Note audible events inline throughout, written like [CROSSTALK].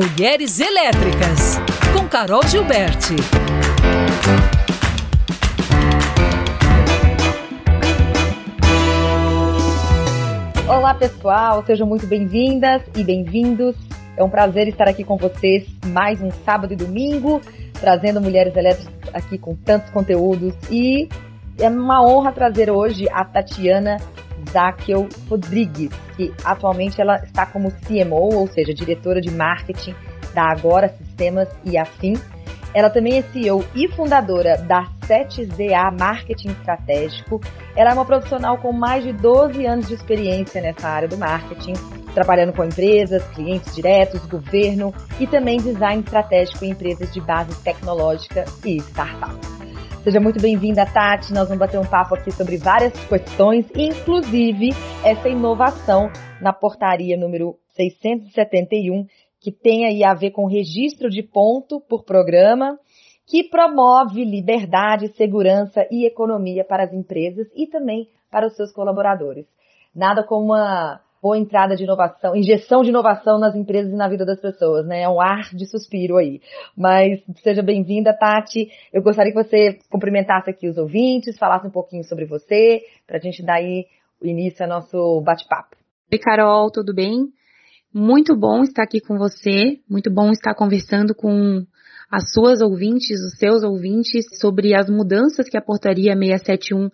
Mulheres Elétricas, com Carol Gilberti. Olá, pessoal, sejam muito bem-vindas e bem-vindos. É um prazer estar aqui com vocês mais um sábado e domingo, trazendo Mulheres Elétricas aqui com tantos conteúdos. E é uma honra trazer hoje a Tatiana Zakel Rodrigues, que atualmente ela está como CMO, ou seja, diretora de marketing da Agora Sistemas e Afim. Ela também é CEO e fundadora da 7ZA Marketing Estratégico. Ela é uma profissional com mais de 12 anos de experiência nessa área do marketing, trabalhando com empresas, clientes diretos, governo e também design estratégico em empresas de base tecnológica e startups. Seja muito bem-vinda, Tati. Nós vamos bater um papo aqui sobre várias questões, inclusive essa inovação na portaria número 671, que tem aí a ver com registro de ponto por programa, que promove liberdade, segurança e economia para as empresas e também para os seus colaboradores. Nada como uma boa entrada de inovação, injeção de inovação nas empresas e na vida das pessoas, né? É um ar de suspiro aí. Mas seja bem-vinda, Tati. Eu gostaria que você cumprimentasse aqui os ouvintes, falasse um pouquinho sobre você, para a gente dar aí início ao nosso bate-papo. Oi, Carol, tudo bem? Muito bom estar aqui com você, muito bom estar conversando com as suas ouvintes, os seus ouvintes, sobre as mudanças que a portaria 671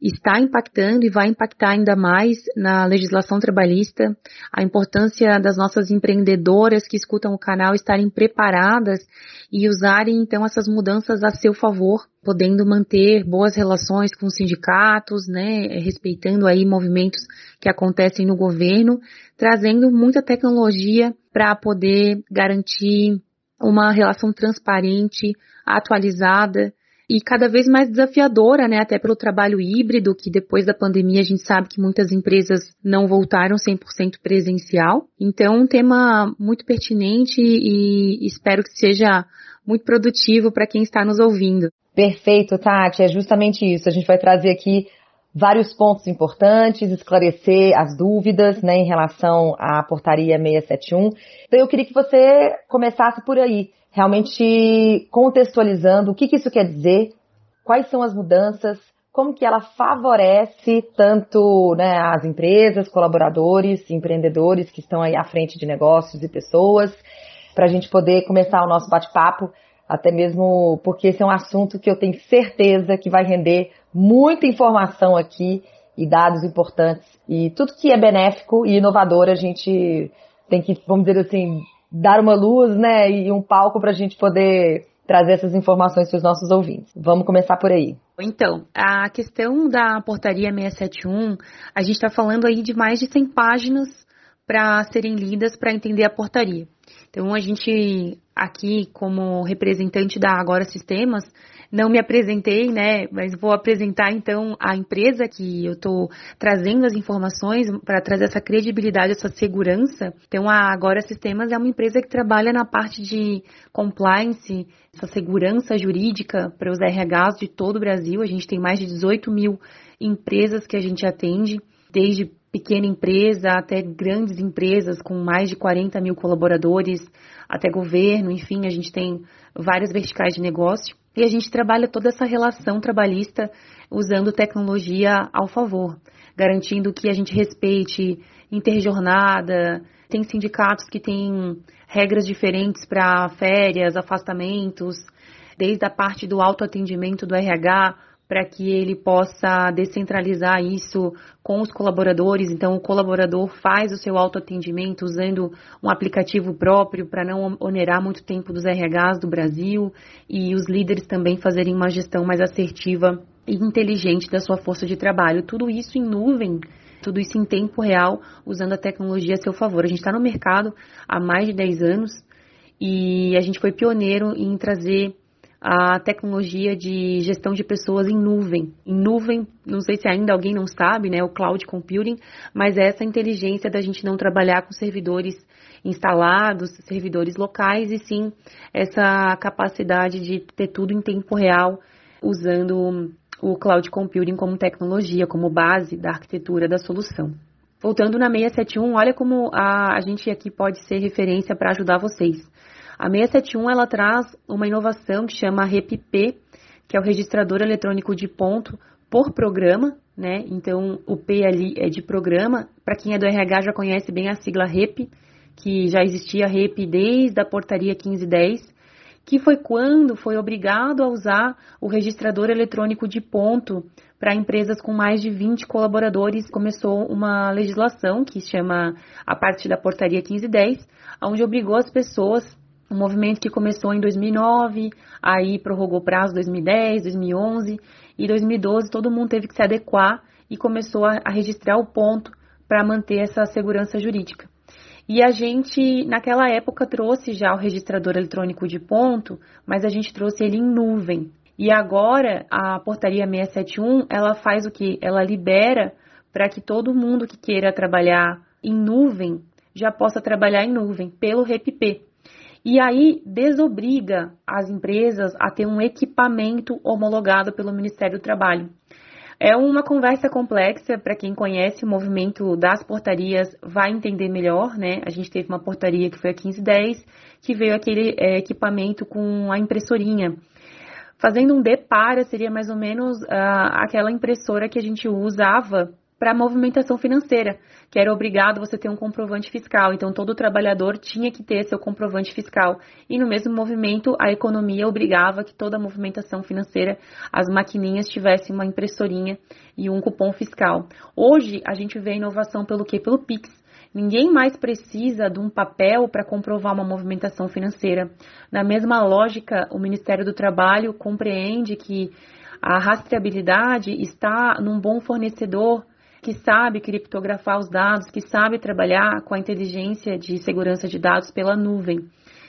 está impactando e vai impactar ainda mais na legislação trabalhista, a importância das nossas empreendedoras que escutam o canal estarem preparadas e usarem então essas mudanças a seu favor, podendo manter boas relações com os sindicatos, né, respeitando aí movimentos que acontecem no governo, trazendo muita tecnologia para poder garantir uma relação transparente, atualizada e cada vez mais desafiadora, né, até pelo trabalho híbrido, que depois da pandemia a gente sabe que muitas empresas não voltaram 100% presencial. Então, um tema muito pertinente e espero que seja muito produtivo para quem está nos ouvindo. Perfeito, Tati, é justamente isso. A gente vai trazer aqui vários pontos importantes, esclarecer as dúvidas né, em relação à portaria 671. Então eu queria que você começasse por aí realmente contextualizando o que, que isso quer dizer, quais são as mudanças, como que ela favorece tanto né, as empresas, colaboradores, empreendedores que estão aí à frente de negócios e pessoas, para a gente poder começar o nosso bate-papo, até mesmo porque esse é um assunto que eu tenho certeza que vai render muita informação aqui e dados importantes. E tudo que é benéfico e inovador a gente tem que, vamos dizer assim, dar uma luz, né, e um palco para a gente poder trazer essas informações para os nossos ouvintes. Vamos começar por aí. Então, a questão da portaria 671, a gente está falando aí de mais de 100 páginas para serem lidas para entender a portaria. Então, a gente aqui, como representante da Agora Sistemas, não me apresentei, né? Mas vou apresentar então a empresa que eu estou trazendo as informações para trazer essa credibilidade, essa segurança. Então, a Agora Sistemas é uma empresa que trabalha na parte de compliance, essa segurança jurídica para os RHs de todo o Brasil. A gente tem mais de 18 mil empresas que a gente atende, desde pequena empresa até grandes empresas com mais de 40 mil colaboradores, até governo, enfim, a gente tem várias verticais de negócio. E a gente trabalha toda essa relação trabalhista usando tecnologia ao favor, garantindo que a gente respeite interjornada. Tem sindicatos que têm regras diferentes para férias, afastamentos, desde a parte do autoatendimento do RH para que ele possa descentralizar isso com os colaboradores. Então, o colaborador faz o seu autoatendimento usando um aplicativo próprio para não onerar muito tempo dos RHs do Brasil e os líderes também fazerem uma gestão mais assertiva e inteligente da sua força de trabalho. Tudo isso em nuvem. Tudo isso em tempo real, usando a tecnologia a seu favor. A gente está no mercado há mais de 10 anos e a gente foi pioneiro em trazer a tecnologia de gestão de pessoas em nuvem. Em nuvem, não sei se ainda alguém não sabe, né, o cloud computing, mas essa inteligência da gente não trabalhar com servidores instalados, servidores locais, e sim essa capacidade de ter tudo em tempo real, usando o cloud computing como tecnologia, como base da arquitetura da solução. voltando na 671, olha como a, a gente aqui pode ser referência para ajudar vocês. A 671 ela traz uma inovação que chama REPP, que é o registrador eletrônico de ponto por programa, né? Então o P ali é de programa. Para quem é do RH já conhece bem a sigla REP, que já existia REP desde a portaria 1510, que foi quando foi obrigado a usar o registrador eletrônico de ponto para empresas com mais de 20 colaboradores. Começou uma legislação que chama a parte da portaria 1510, onde obrigou as pessoas um movimento que começou em 2009, aí prorrogou prazo 2010, 2011 e 2012 todo mundo teve que se adequar e começou a, a registrar o ponto para manter essa segurança jurídica. E a gente, naquela época, trouxe já o registrador eletrônico de ponto, mas a gente trouxe ele em nuvem. E agora, a portaria 671, ela faz o que? Ela libera para que todo mundo que queira trabalhar em nuvem já possa trabalhar em nuvem pelo REPP. E aí desobriga as empresas a ter um equipamento homologado pelo Ministério do Trabalho. É uma conversa complexa para quem conhece o movimento das portarias, vai entender melhor, né? A gente teve uma portaria que foi a 1510, que veio aquele é, equipamento com a impressorinha. Fazendo um depara, seria mais ou menos uh, aquela impressora que a gente usava para movimentação financeira, que era obrigado você ter um comprovante fiscal. Então, todo trabalhador tinha que ter seu comprovante fiscal. E no mesmo movimento, a economia obrigava que toda a movimentação financeira, as maquininhas tivessem uma impressorinha e um cupom fiscal. Hoje, a gente vê a inovação pelo quê? Pelo Pix. Ninguém mais precisa de um papel para comprovar uma movimentação financeira. Na mesma lógica, o Ministério do Trabalho compreende que a rastreabilidade está num bom fornecedor que sabe criptografar os dados, que sabe trabalhar com a inteligência de segurança de dados pela nuvem.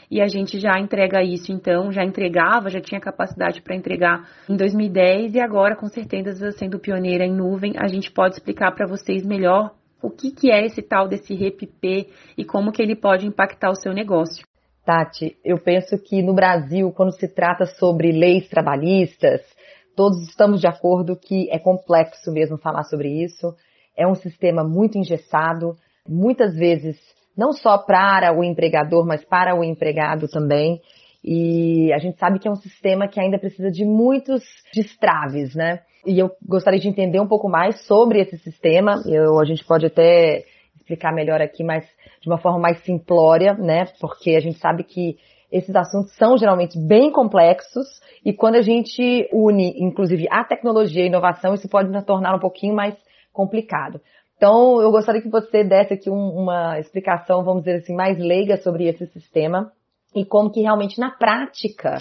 E a gente já entrega isso, então, já entregava, já tinha capacidade para entregar em 2010 e agora, com certeza, sendo pioneira em nuvem, a gente pode explicar para vocês melhor o que, que é esse tal desse REPP e como que ele pode impactar o seu negócio. Tati, eu penso que no Brasil, quando se trata sobre leis trabalhistas, todos estamos de acordo que é complexo mesmo falar sobre isso é um sistema muito engessado, muitas vezes não só para o empregador, mas para o empregado também. E a gente sabe que é um sistema que ainda precisa de muitos destraves, né? E eu gostaria de entender um pouco mais sobre esse sistema. Eu, a gente pode até explicar melhor aqui, mas de uma forma mais simplória, né? Porque a gente sabe que esses assuntos são geralmente bem complexos e quando a gente une, inclusive, a tecnologia e a inovação, isso pode nos tornar um pouquinho mais complicado. Então, eu gostaria que você desse aqui um, uma explicação, vamos dizer assim, mais leiga sobre esse sistema e como que realmente na prática,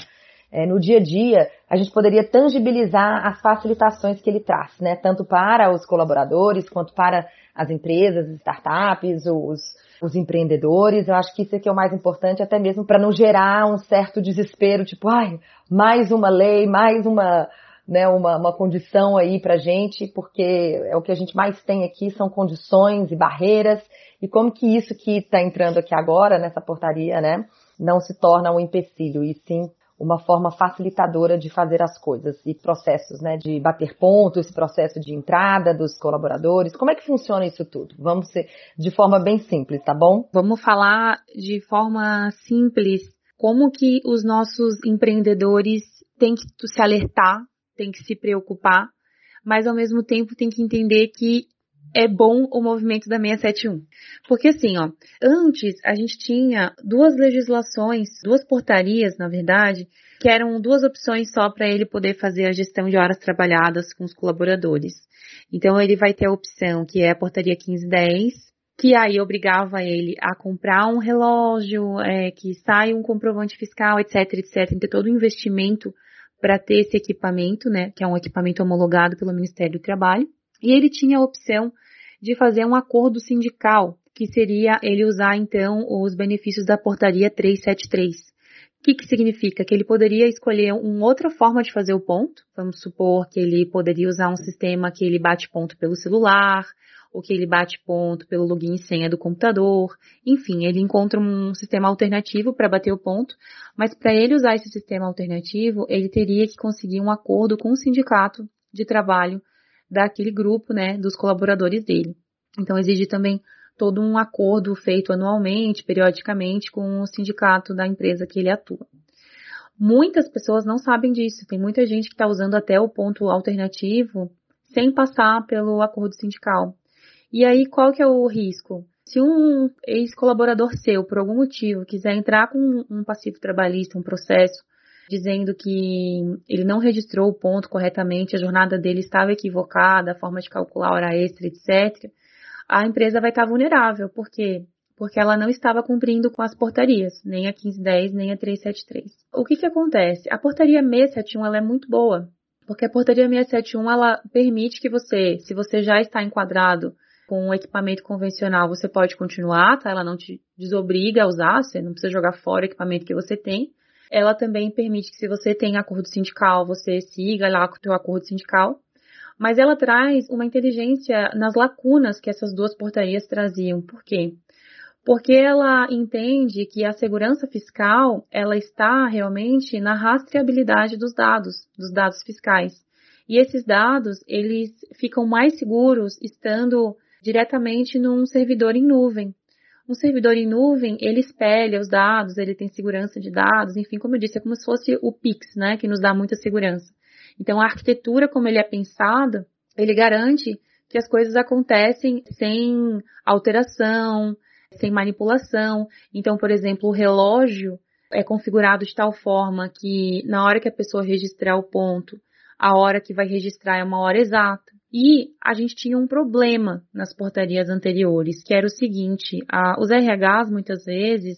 é, no dia a dia, a gente poderia tangibilizar as facilitações que ele traz, né? Tanto para os colaboradores quanto para as empresas, startups, os, os empreendedores. Eu acho que isso aqui é o mais importante, até mesmo para não gerar um certo desespero, tipo, ai, mais uma lei, mais uma né, uma, uma condição aí pra gente, porque é o que a gente mais tem aqui, são condições e barreiras, e como que isso que está entrando aqui agora, nessa portaria, né, não se torna um empecilho, e sim uma forma facilitadora de fazer as coisas e processos, né, de bater pontos, processo de entrada dos colaboradores. Como é que funciona isso tudo? Vamos ser de forma bem simples, tá bom? Vamos falar de forma simples como que os nossos empreendedores têm que se alertar tem que se preocupar, mas ao mesmo tempo tem que entender que é bom o movimento da 671. Porque assim, ó, antes a gente tinha duas legislações, duas portarias, na verdade, que eram duas opções só para ele poder fazer a gestão de horas trabalhadas com os colaboradores. Então ele vai ter a opção que é a portaria 1510, que aí obrigava ele a comprar um relógio, é, que sai um comprovante fiscal, etc, etc, ter todo o investimento para ter esse equipamento, né, que é um equipamento homologado pelo Ministério do Trabalho, e ele tinha a opção de fazer um acordo sindical, que seria ele usar então os benefícios da portaria 373. O que, que significa? Que ele poderia escolher uma outra forma de fazer o ponto. Vamos supor que ele poderia usar um sistema que ele bate ponto pelo celular, ou que ele bate ponto pelo login e senha do computador. Enfim, ele encontra um sistema alternativo para bater o ponto, mas para ele usar esse sistema alternativo, ele teria que conseguir um acordo com o sindicato de trabalho daquele grupo, né, dos colaboradores dele. Então exige também todo um acordo feito anualmente, periodicamente, com o sindicato da empresa que ele atua. Muitas pessoas não sabem disso. Tem muita gente que está usando até o ponto alternativo sem passar pelo acordo sindical. E aí, qual que é o risco? Se um ex-colaborador seu, por algum motivo, quiser entrar com um passivo trabalhista, um processo, dizendo que ele não registrou o ponto corretamente, a jornada dele estava equivocada, a forma de calcular hora extra, etc., a empresa vai estar vulnerável. Por quê? Porque ela não estava cumprindo com as portarias, nem a 1510, nem a 373. O que que acontece? A portaria 671 ela é muito boa, porque a portaria 671 ela permite que você, se você já está enquadrado com um equipamento convencional, você pode continuar, tá? Ela não te desobriga a usar, você não precisa jogar fora o equipamento que você tem. Ela também permite que se você tem acordo sindical, você siga lá o seu acordo sindical mas ela traz uma inteligência nas lacunas que essas duas portarias traziam. Por quê? Porque ela entende que a segurança fiscal, ela está realmente na rastreabilidade dos dados, dos dados fiscais. E esses dados, eles ficam mais seguros estando diretamente num servidor em nuvem. Um servidor em nuvem, ele espelha os dados, ele tem segurança de dados, enfim, como eu disse, é como se fosse o Pix, né, que nos dá muita segurança. Então, a arquitetura, como ele é pensado, ele garante que as coisas acontecem sem alteração, sem manipulação. Então, por exemplo, o relógio é configurado de tal forma que na hora que a pessoa registrar o ponto, a hora que vai registrar é uma hora exata. E a gente tinha um problema nas portarias anteriores, que era o seguinte: a, os RHs muitas vezes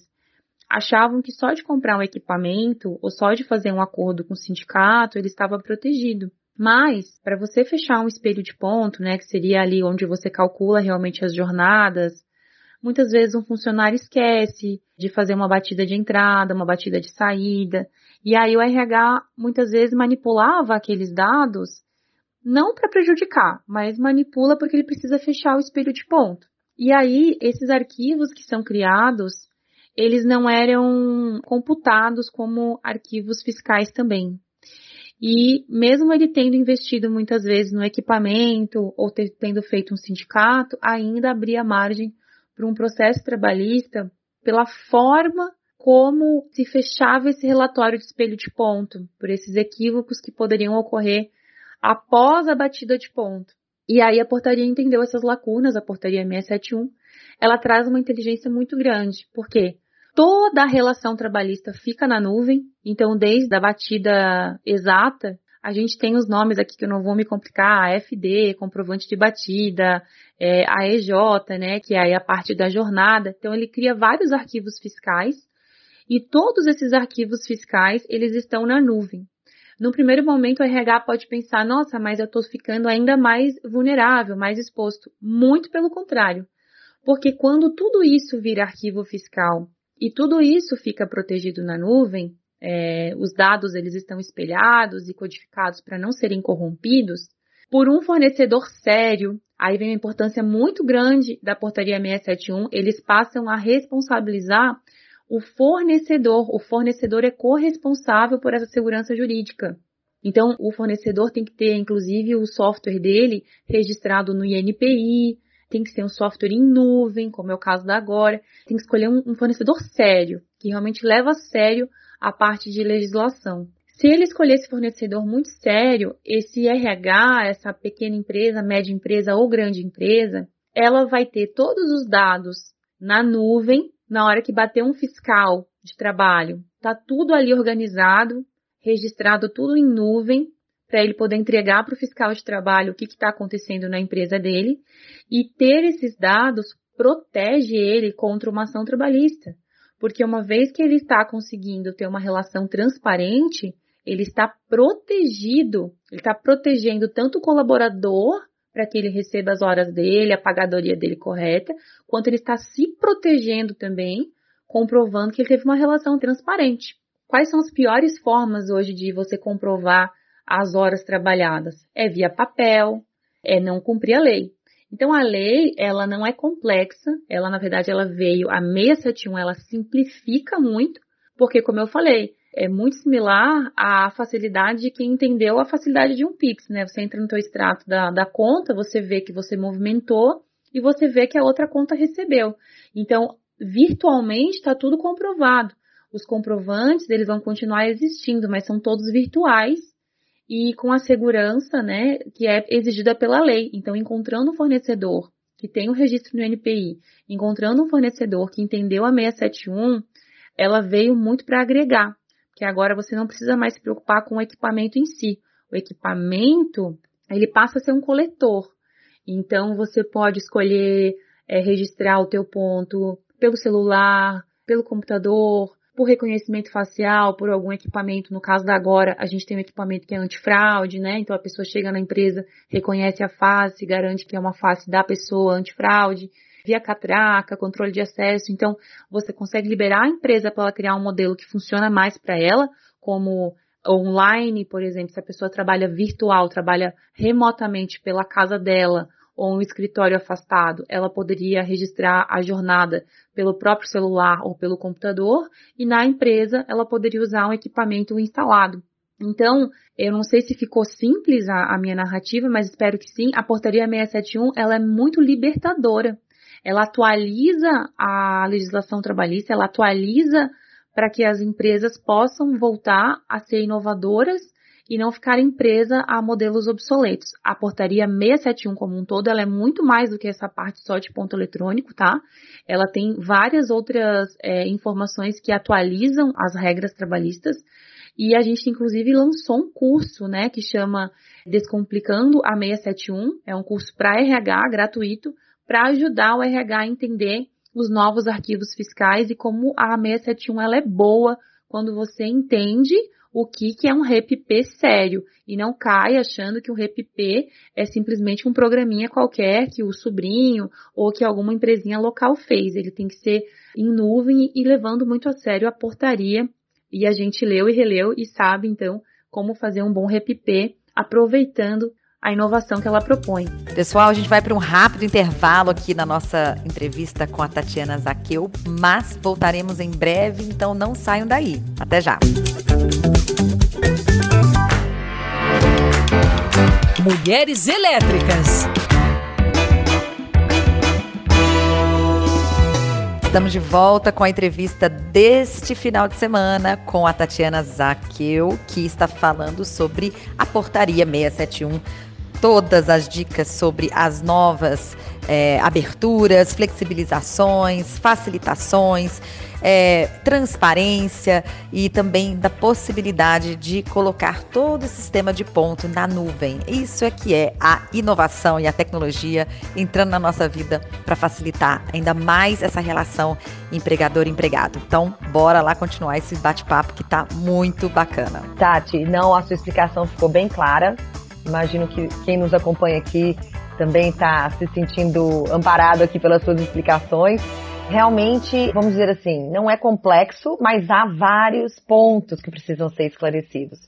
achavam que só de comprar um equipamento ou só de fazer um acordo com o sindicato ele estava protegido. Mas, para você fechar um espelho de ponto, né, que seria ali onde você calcula realmente as jornadas, muitas vezes um funcionário esquece de fazer uma batida de entrada, uma batida de saída, e aí o RH muitas vezes manipulava aqueles dados não para prejudicar, mas manipula porque ele precisa fechar o espelho de ponto. E aí, esses arquivos que são criados eles não eram computados como arquivos fiscais também. E mesmo ele tendo investido muitas vezes no equipamento ou ter, tendo feito um sindicato, ainda abria margem para um processo trabalhista pela forma como se fechava esse relatório de espelho de ponto, por esses equívocos que poderiam ocorrer após a batida de ponto. E aí a portaria entendeu essas lacunas, a portaria 671, ela traz uma inteligência muito grande. Por quê? toda a relação trabalhista fica na nuvem, então desde a batida exata, a gente tem os nomes aqui que eu não vou me complicar, a FD, comprovante de batida, é, a EJ, né, que é a parte da jornada. Então ele cria vários arquivos fiscais e todos esses arquivos fiscais, eles estão na nuvem. No primeiro momento, o RH pode pensar, nossa, mas eu estou ficando ainda mais vulnerável, mais exposto. Muito pelo contrário. Porque quando tudo isso vira arquivo fiscal e tudo isso fica protegido na nuvem, é, os dados eles estão espelhados e codificados para não serem corrompidos, por um fornecedor sério. Aí vem a importância muito grande da portaria 671, eles passam a responsabilizar o fornecedor. O fornecedor é corresponsável por essa segurança jurídica. Então, o fornecedor tem que ter, inclusive, o software dele registrado no INPI, tem que ser um software em nuvem, como é o caso da Agora, tem que escolher um, fornecedor sério, que realmente leva a sério a parte de legislação. Se ele escolher esse fornecedor muito sério, esse RH, essa pequena empresa, média empresa ou grande empresa, ela vai ter todos os dados na nuvem na hora que bater um fiscal de trabalho. Tá tudo ali organizado, registrado tudo em nuvem para ele poder entregar para o fiscal de trabalho o que está acontecendo na empresa dele e ter esses dados protege ele contra uma ação trabalhista. Porque uma vez que ele está conseguindo ter uma relação transparente, ele está protegido, ele está protegendo tanto o colaborador para que ele receba as horas dele, a pagadoria dele correta, quanto ele está se protegendo também, comprovando que ele teve uma relação transparente. Quais são as piores formas hoje de você comprovar as horas trabalhadas? É via papel, é não cumprir a lei. Então a lei, ela não é complexa, ela na verdade ela veio a 671, ela simplifica muito, porque como eu falei, é muito similar à facilidade de quem entendeu a facilidade de um Pix, né? Você entra no teu extrato da, da conta, você vê que você movimentou e você vê que a outra conta recebeu. Então, virtualmente está tudo comprovado. Os comprovantes, eles vão continuar existindo, mas são todos virtuais e com a segurança, né, que é exigida pela lei. Então, encontrando um fornecedor que tem o registro no NPI, encontrando um fornecedor que entendeu a 671, ela veio muito para agregar, que agora você não precisa mais se preocupar com o equipamento em si. O equipamento, ele passa a ser um coletor. Então, você pode escolher é, registrar o teu ponto pelo celular, pelo computador, por reconhecimento facial, por algum equipamento. No caso da agora, a gente tem um equipamento que é antifraude, né? Então a pessoa chega na empresa, reconhece a face, garante que é uma face da pessoa antifraude, via catraca, controle de acesso. Então você consegue liberar a empresa para ela criar um modelo que funciona mais para ela, como online, por exemplo, se a pessoa trabalha virtual, trabalha remotamente pela casa dela, ou um escritório afastado, ela poderia registrar a jornada pelo próprio celular ou pelo computador, e na empresa ela poderia usar um equipamento instalado. Então, eu não sei se ficou simples a, a minha narrativa, mas espero que sim. A portaria 671 ela é muito libertadora. Ela atualiza a legislação trabalhista, ela atualiza para que as empresas possam voltar a ser inovadoras e não ficarem presa a modelos obsoletos. A portaria 671 como um todo, ela é muito mais do que essa parte só de ponto eletrônico, tá? Ela tem várias outras é, informações que atualizam as regras trabalhistas e a gente inclusive lançou um curso, né, que chama Descomplicando a 671, é um curso para RH gratuito para ajudar o RH a entender os novos arquivos fiscais e como a 671 ela é boa quando você entende o que, que é um REPP sério e não cai achando que o REPP é simplesmente um programinha qualquer que o sobrinho ou que alguma empresinha local fez. Ele tem que ser em nuvem e levando muito a sério a portaria e a gente leu e releu e sabe então como fazer um bom REPP aproveitando a inovação que ela propõe. Pessoal, a gente vai para um rápido intervalo aqui na nossa entrevista com a Tatiana Zaqueu, mas voltaremos em breve, então não saiam daí. Até já. Mulheres Elétricas. Estamos de volta com a entrevista deste final de semana com a Tatiana Zaqueu, que está falando sobre a portaria 671 todas as dicas sobre as novas é, aberturas, flexibilizações, facilitações, é, transparência e também da possibilidade de colocar todo o sistema de ponto na nuvem. Isso é que é a inovação e a tecnologia entrando na nossa vida para facilitar ainda mais essa relação empregador-empregado. Então, bora lá continuar esse bate-papo que está muito bacana. Tati, não, a sua explicação ficou bem clara. Imagino que quem nos acompanha aqui também está se sentindo amparado aqui pelas suas explicações. Realmente, vamos dizer assim, não é complexo, mas há vários pontos que precisam ser esclarecidos.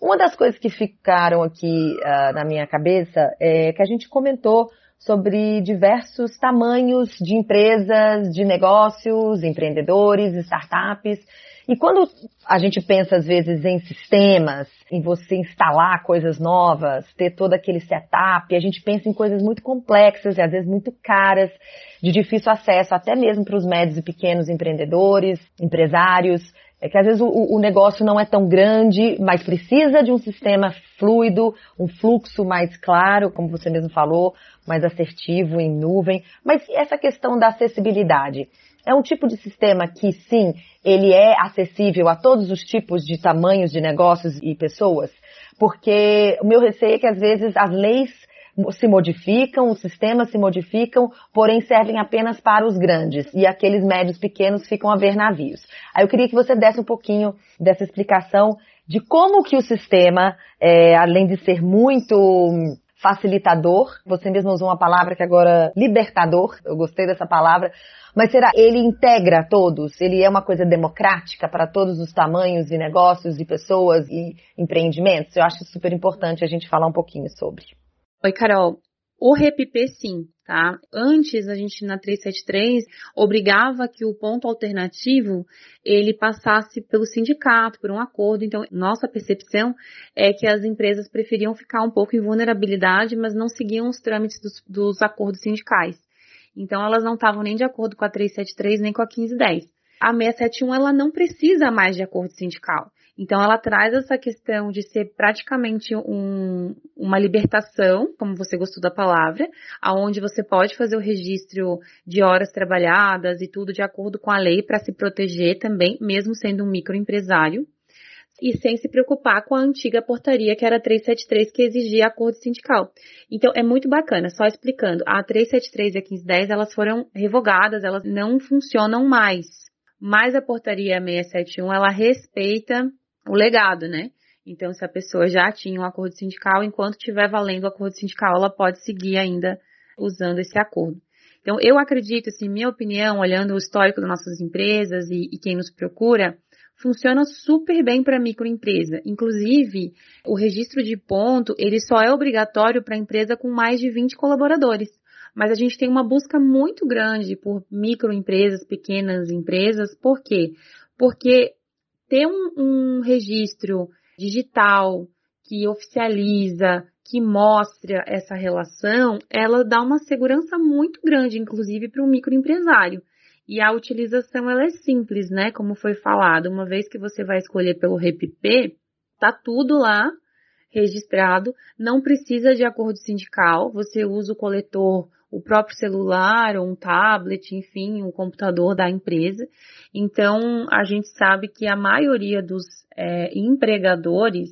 Uma das coisas que ficaram aqui uh, na minha cabeça é que a gente comentou sobre diversos tamanhos de empresas, de negócios, empreendedores, startups. E quando a gente pensa às vezes em sistemas, em você instalar coisas novas, ter todo aquele setup, a gente pensa em coisas muito complexas e às vezes muito caras, de difícil acesso até mesmo para os médios e pequenos empreendedores, empresários. É que às vezes o, o, negócio não é tão grande, mas precisa de um sistema fluido, um fluxo mais claro, como você mesmo falou, mais assertivo em nuvem. Mas essa questão da acessibilidade? É um tipo de sistema que, sim, ele é acessível a todos os tipos de tamanhos de negócios e pessoas, porque o meu receio é que às vezes as leis se modificam, os sistemas se modificam, porém servem apenas para os grandes e aqueles médios pequenos ficam a ver navios. Aí eu queria que você desse um pouquinho dessa explicação de como que o sistema, é, além de ser muito facilitador, você mesmo usou uma palavra que agora libertador, eu gostei dessa palavra, mas será ele integra todos? Ele é uma coisa democrática para todos os tamanhos de negócios e pessoas e empreendimentos? Eu acho super importante a gente falar um pouquinho sobre. Oi, Carol. O REPP sim, tá? Antes a gente na 373 obrigava que o ponto alternativo ele passasse pelo sindicato, por um acordo. Então, nossa percepção é que as empresas preferiam ficar um pouco em vulnerabilidade, mas não seguiam os trâmites dos, dos acordos sindicais. Então elas não estavam nem de acordo com a 373 nem com a 1510. A 671 ela não precisa mais de acordo sindical. Então ela traz essa questão de ser praticamente um, uma libertação, como você gostou da palavra, aonde você pode fazer o registro de horas trabalhadas e tudo de acordo com a lei para se proteger também, mesmo sendo um microempresário e sem se preocupar com a antiga portaria que era 373 que exigia acordo sindical. Então é muito bacana, só explicando, a 373 e a 1510 elas foram revogadas, elas não funcionam mais. Mas a portaria 671 ela respeita o legado, né? Então se a pessoa já tinha um acordo sindical, enquanto estiver valendo o acordo sindical, ela pode seguir ainda usando esse acordo. Então, eu acredito, assim, minha opinião, olhando o histórico das nossas empresas e, e quem nos procura, funciona super bem para microempresa. Inclusive, o registro de ponto, ele só é obrigatório para empresa com mais de 20 colaboradores. Mas a gente tem uma busca muito grande por microempresas, pequenas empresas. Por quê? Porque ter um, um registro digital que oficializa, que mostra essa relação, ela dá uma segurança muito grande, inclusive para o microempresário. E a utilização ela é simples, né? Como foi falado, uma vez que você vai escolher pelo REPP, tá tudo lá registrado, não precisa de acordo sindical, você usa o coletor, o próprio celular, ou um tablet, enfim, um computador da empresa. Então, a gente sabe que a maioria dos é, empregadores,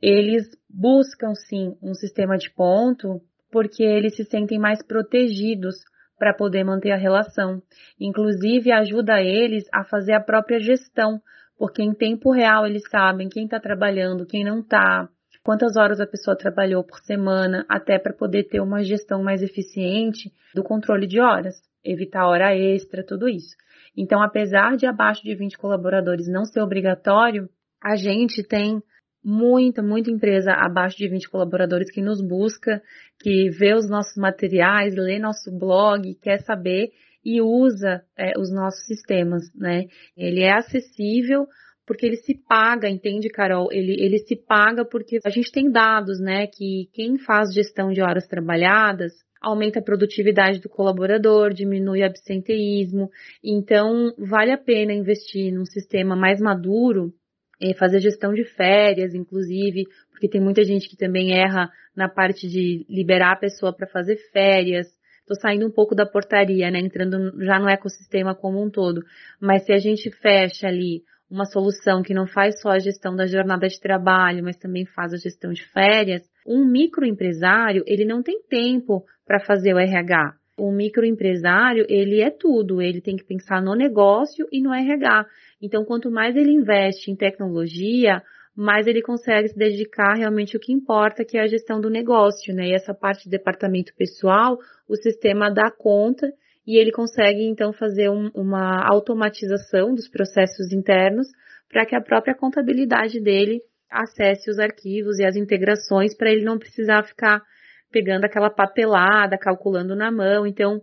eles buscam sim um sistema de ponto, porque eles se sentem mais protegidos para poder manter a relação. Inclusive, ajuda eles a fazer a própria gestão, porque em tempo real eles sabem quem está trabalhando, quem não está, quantas horas a pessoa trabalhou por semana, até para poder ter uma gestão mais eficiente do controle de horas, evitar hora extra, tudo isso. Então, apesar de abaixo de 20 colaboradores não ser obrigatório, a gente tem muita, muita empresa abaixo de 20 colaboradores que nos busca, que vê os nossos materiais, lê nosso blog, quer saber e usa é, os nossos sistemas, né? Ele é acessível porque ele se paga, entende, Carol? Ele, ele se paga porque a gente tem dados, né, que quem faz gestão de horas trabalhadas aumenta a produtividade do colaborador, diminui o absenteísmo. Então, vale a pena investir num sistema mais maduro é, fazer gestão de férias, inclusive, porque tem muita gente que também erra na parte de liberar a pessoa para fazer férias. Estou saindo um pouco da portaria, né? Entrando já no ecossistema como um todo. Mas se a gente fecha ali uma solução que não faz só a gestão da jornada de trabalho, mas também faz a gestão de férias, um microempresário, ele não tem tempo para fazer o RH. Um microempresário, ele é tudo, ele tem que pensar no negócio e no RH. Então, quanto mais ele investe em tecnologia, mais ele consegue se dedicar realmente ao que importa, que é a gestão do negócio, né? E essa parte de departamento pessoal, o sistema dá conta e ele consegue então fazer um, uma automatização dos processos internos para que a própria contabilidade dele acesse os arquivos e as integrações para ele não precisar ficar pegando aquela papelada, calculando na mão. Então,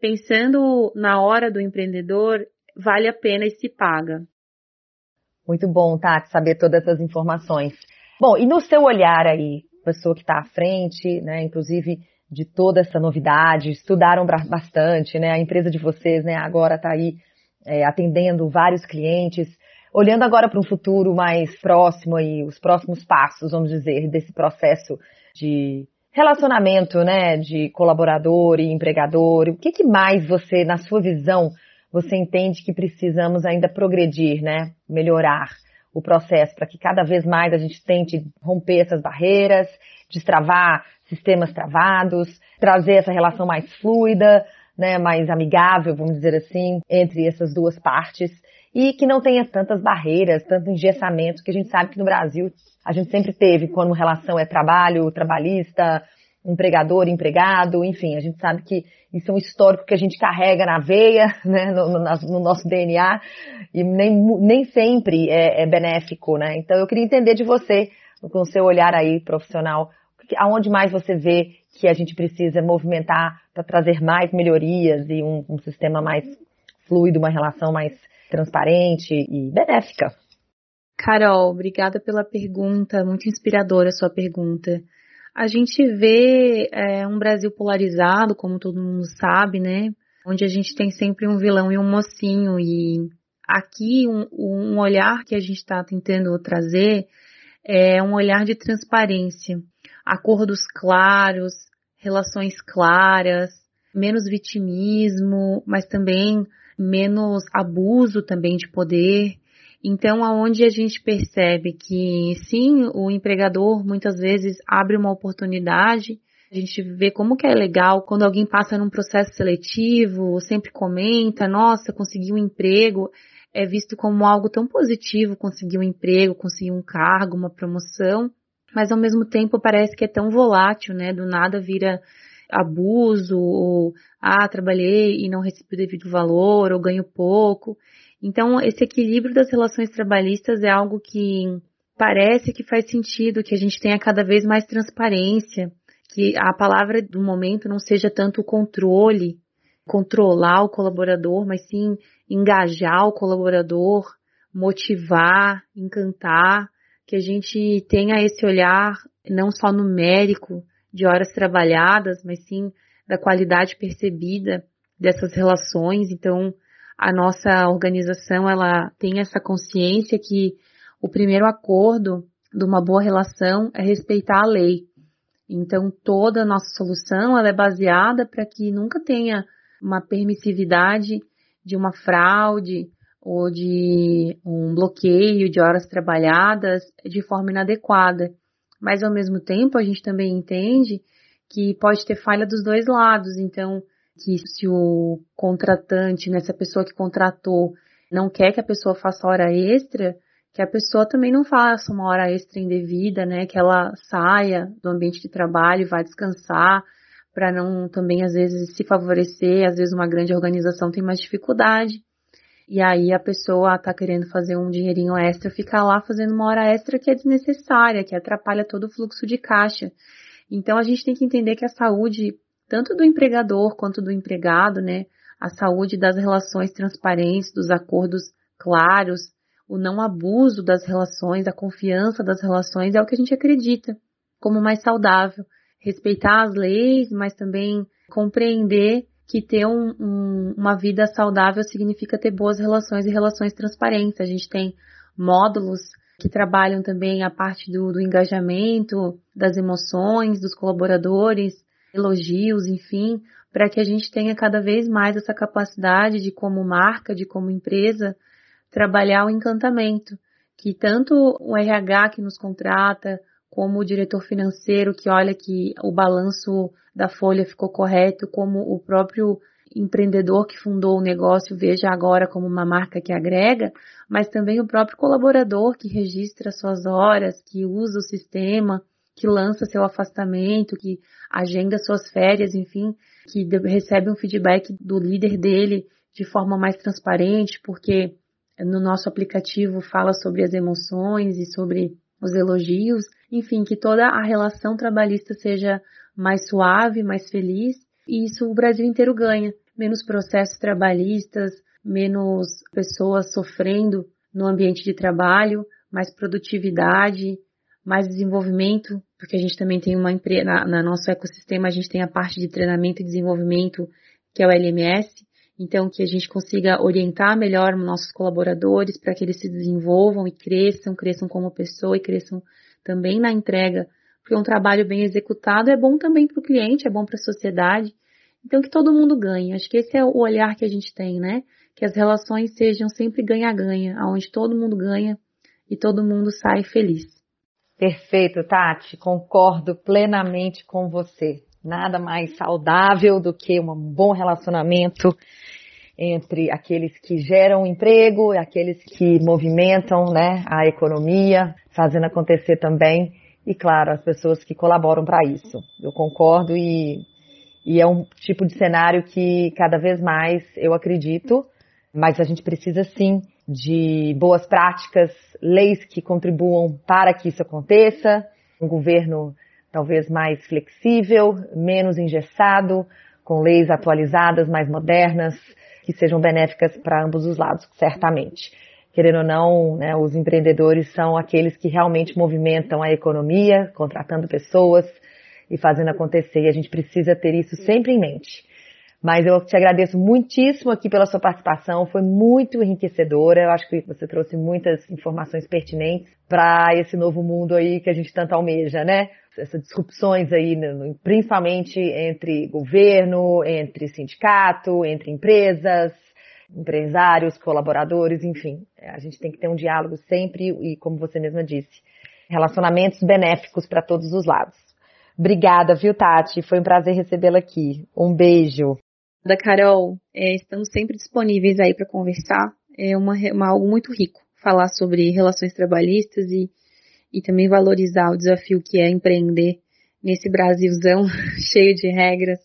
pensando na hora do empreendedor, vale a pena e se paga. Muito bom, Tati, saber todas essas informações. Bom, e no seu olhar aí, pessoa que está à frente, né, inclusive de toda essa novidade, estudaram bastante, né, a empresa de vocês, né, agora está aí é, atendendo vários clientes, olhando agora para um futuro mais próximo aí, os próximos passos, vamos dizer, desse processo de relacionamento, né, de colaborador e empregador, o que, que mais você, na sua visão, você entende que precisamos ainda progredir, né? Melhorar o processo para que cada vez mais a gente tente romper essas barreiras, destravar sistemas travados, trazer essa relação mais fluida, né, mais amigável, vamos dizer assim, entre essas duas partes e que não tenha tantas barreiras, tanto engessamento que a gente sabe que no Brasil a gente sempre teve quando relação é trabalho, trabalhista, empregador, empregado, enfim, a gente sabe que isso é um histórico que a gente carrega na veia, [LAUGHS] né, no, no, no nosso DNA, e nem, nem sempre é, é, benéfico, né? Então eu queria entender de você, com o seu olhar aí profissional, aonde mais você vê que a gente precisa movimentar para trazer mais melhorias e um, um sistema mais fluido, uma relação mais transparente e benéfica. Carol, obrigada pela pergunta, muito inspiradora a sua pergunta. A gente vê é, um Brasil polarizado, como todo mundo sabe, né? Onde a gente tem sempre um vilão e um mocinho. E aqui um, um olhar que a gente está tentando trazer é um olhar de transparência, acordos claros, relações claras, menos vitimismo, mas também menos abuso também de poder. Então, aonde a gente percebe que sim, o empregador muitas vezes abre uma oportunidade, a gente vê como que é legal quando alguém passa num processo seletivo, sempre comenta, nossa, consegui um emprego, é visto como algo tão positivo, conseguir um emprego, conseguir um cargo, uma promoção, mas ao mesmo tempo parece que é tão volátil, né? Do nada vira abuso, ou ah, trabalhei e não recebi o devido valor, ou ganho pouco. Então, esse equilíbrio das relações trabalhistas é algo que parece que faz sentido, que a gente tenha cada vez mais transparência, que a palavra do momento não seja tanto o controle, controlar o colaborador, mas sim engajar o colaborador, motivar, encantar, que a gente tenha esse olhar não só numérico de horas trabalhadas, mas sim da qualidade percebida dessas relações. Então, a nossa organização ela tem essa consciência que o primeiro acordo de uma boa relação é respeitar a lei. Então toda a nossa solução ela é baseada para que nunca tenha uma permissividade de uma fraude ou de um bloqueio de horas trabalhadas de forma inadequada. Mas ao mesmo tempo a gente também entende que pode ter falha dos dois lados. Então, que se o contratante, nessa né, pessoa que contratou, não quer que a pessoa faça hora extra, que a pessoa também não faça uma hora extra indevida, né? Que ela saia do ambiente de trabalho e vá descansar, para não também às vezes se favorecer, às vezes uma grande organização tem mais dificuldade. E aí a pessoa tá querendo fazer um dinheirinho extra, fica lá fazendo uma hora extra que é desnecessária, que atrapalha todo o fluxo de caixa. Então a gente tem que entender que a saúde tanto do empregador quanto do empregado, né? A saúde das relações transparentes, dos acordos claros, o não abuso das relações, a confiança das relações é o que a gente acredita como mais saudável. Respeitar as leis, mas também compreender que ter um, um, uma vida saudável significa ter boas relações e relações transparentes. A gente tem módulos que trabalham também a parte do, do engajamento, das emoções dos colaboradores, elogios, enfim, para que a gente tenha cada vez mais essa capacidade de, como marca, de como empresa, trabalhar o encantamento, que tanto o RH que nos contrata, como o diretor financeiro que olha que o balanço da folha ficou correto, como o próprio empreendedor que fundou o negócio veja agora como uma marca que agrega, mas também o próprio colaborador que registra suas horas, que usa o sistema, que lança seu afastamento, que agenda suas férias, enfim, que recebe um feedback do líder dele de forma mais transparente, porque no nosso aplicativo fala sobre as emoções e sobre os elogios, enfim, que toda a relação trabalhista seja mais suave, mais feliz, e isso o Brasil inteiro ganha. Menos processos trabalhistas, menos pessoas sofrendo no ambiente de trabalho, mais produtividade, mais desenvolvimento, porque a gente também tem uma empresa, na, nosso ecossistema a gente tem a parte de treinamento e desenvolvimento, que é o LMS, então que a gente consiga orientar melhor nossos colaboradores para que eles se desenvolvam e cresçam, cresçam como pessoa e cresçam também na entrega, porque um trabalho bem executado é bom também para o cliente, é bom para a sociedade, então que todo mundo ganhe. Acho que esse é o olhar que a gente tem, né? Que as relações sejam sempre ganha-ganha, onde todo mundo ganha e todo mundo sai feliz. Perfeito, Tati. Concordo plenamente com você. Nada mais saudável do que um bom relacionamento entre aqueles que geram emprego aqueles que movimentam né, a economia, fazendo acontecer também, e claro, as pessoas que colaboram para isso. Eu concordo e, e é um tipo de cenário que cada vez mais eu acredito, mas a gente precisa sim de boas práticas, leis que contribuam para que isso aconteça, um governo talvez mais flexível, menos engessado, com leis atualizadas, mais modernas, que sejam benéficas para ambos os lados, certamente. Querendo ou não, né, os empreendedores são aqueles que realmente movimentam a economia, contratando pessoas, e fazendo acontecer. E a gente precisa ter isso sempre em mente. Mas eu te agradeço muitíssimo aqui pela sua participação, foi muito enriquecedora. Eu acho que você trouxe muitas informações pertinentes para esse novo mundo aí que a gente tanto almeja, né? Essas disrupções aí, principalmente entre governo, entre sindicato, entre empresas, empresários, colaboradores, enfim. A gente tem que ter um diálogo sempre e, como você mesma disse, relacionamentos benéficos para todos os lados. Obrigada, viu, Tati? Foi um prazer recebê-la aqui. Um beijo da Carol, é, estamos sempre disponíveis aí para conversar. É uma, uma, algo muito rico falar sobre relações trabalhistas e, e também valorizar o desafio que é empreender nesse Brasilzão [LAUGHS] cheio de regras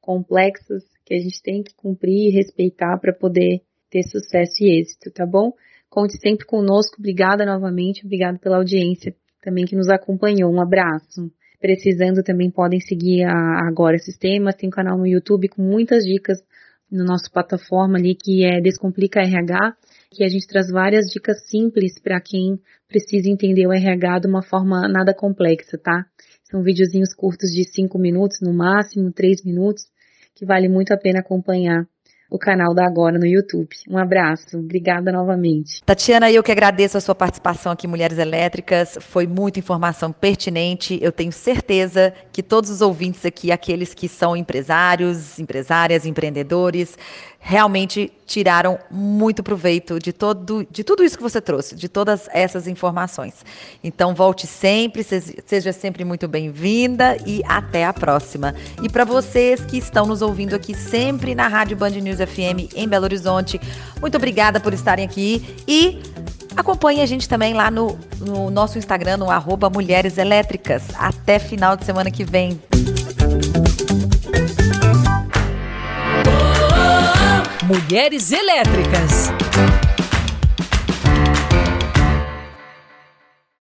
complexas que a gente tem que cumprir e respeitar para poder ter sucesso e êxito, tá bom? Conte sempre conosco. Obrigada novamente. Obrigada pela audiência também que nos acompanhou. Um abraço precisando também podem seguir a Agora Sistemas, tem um canal no YouTube com muitas dicas no nosso plataforma ali que é Descomplica RH, que a gente traz várias dicas simples para quem precisa entender o RH de uma forma nada complexa, tá? São videozinhos curtos de 5 minutos, no máximo 3 minutos, que vale muito a pena acompanhar o canal da Agora no YouTube. Um abraço, obrigada novamente. Tatiana, eu que agradeço a sua participação aqui Mulheres Elétricas. Foi muita informação pertinente. Eu tenho certeza que todos os ouvintes aqui, aqueles que são empresários, empresárias, empreendedores, realmente tiraram muito proveito de, todo, de tudo isso que você trouxe, de todas essas informações. Então, volte sempre, seja sempre muito bem-vinda e até a próxima. E para vocês que estão nos ouvindo aqui sempre na Rádio Band News FM em Belo Horizonte, muito obrigada por estarem aqui e acompanhe a gente também lá no, no nosso Instagram, no arroba Mulheres Elétricas. Até final de semana que vem. Mulheres Elétricas.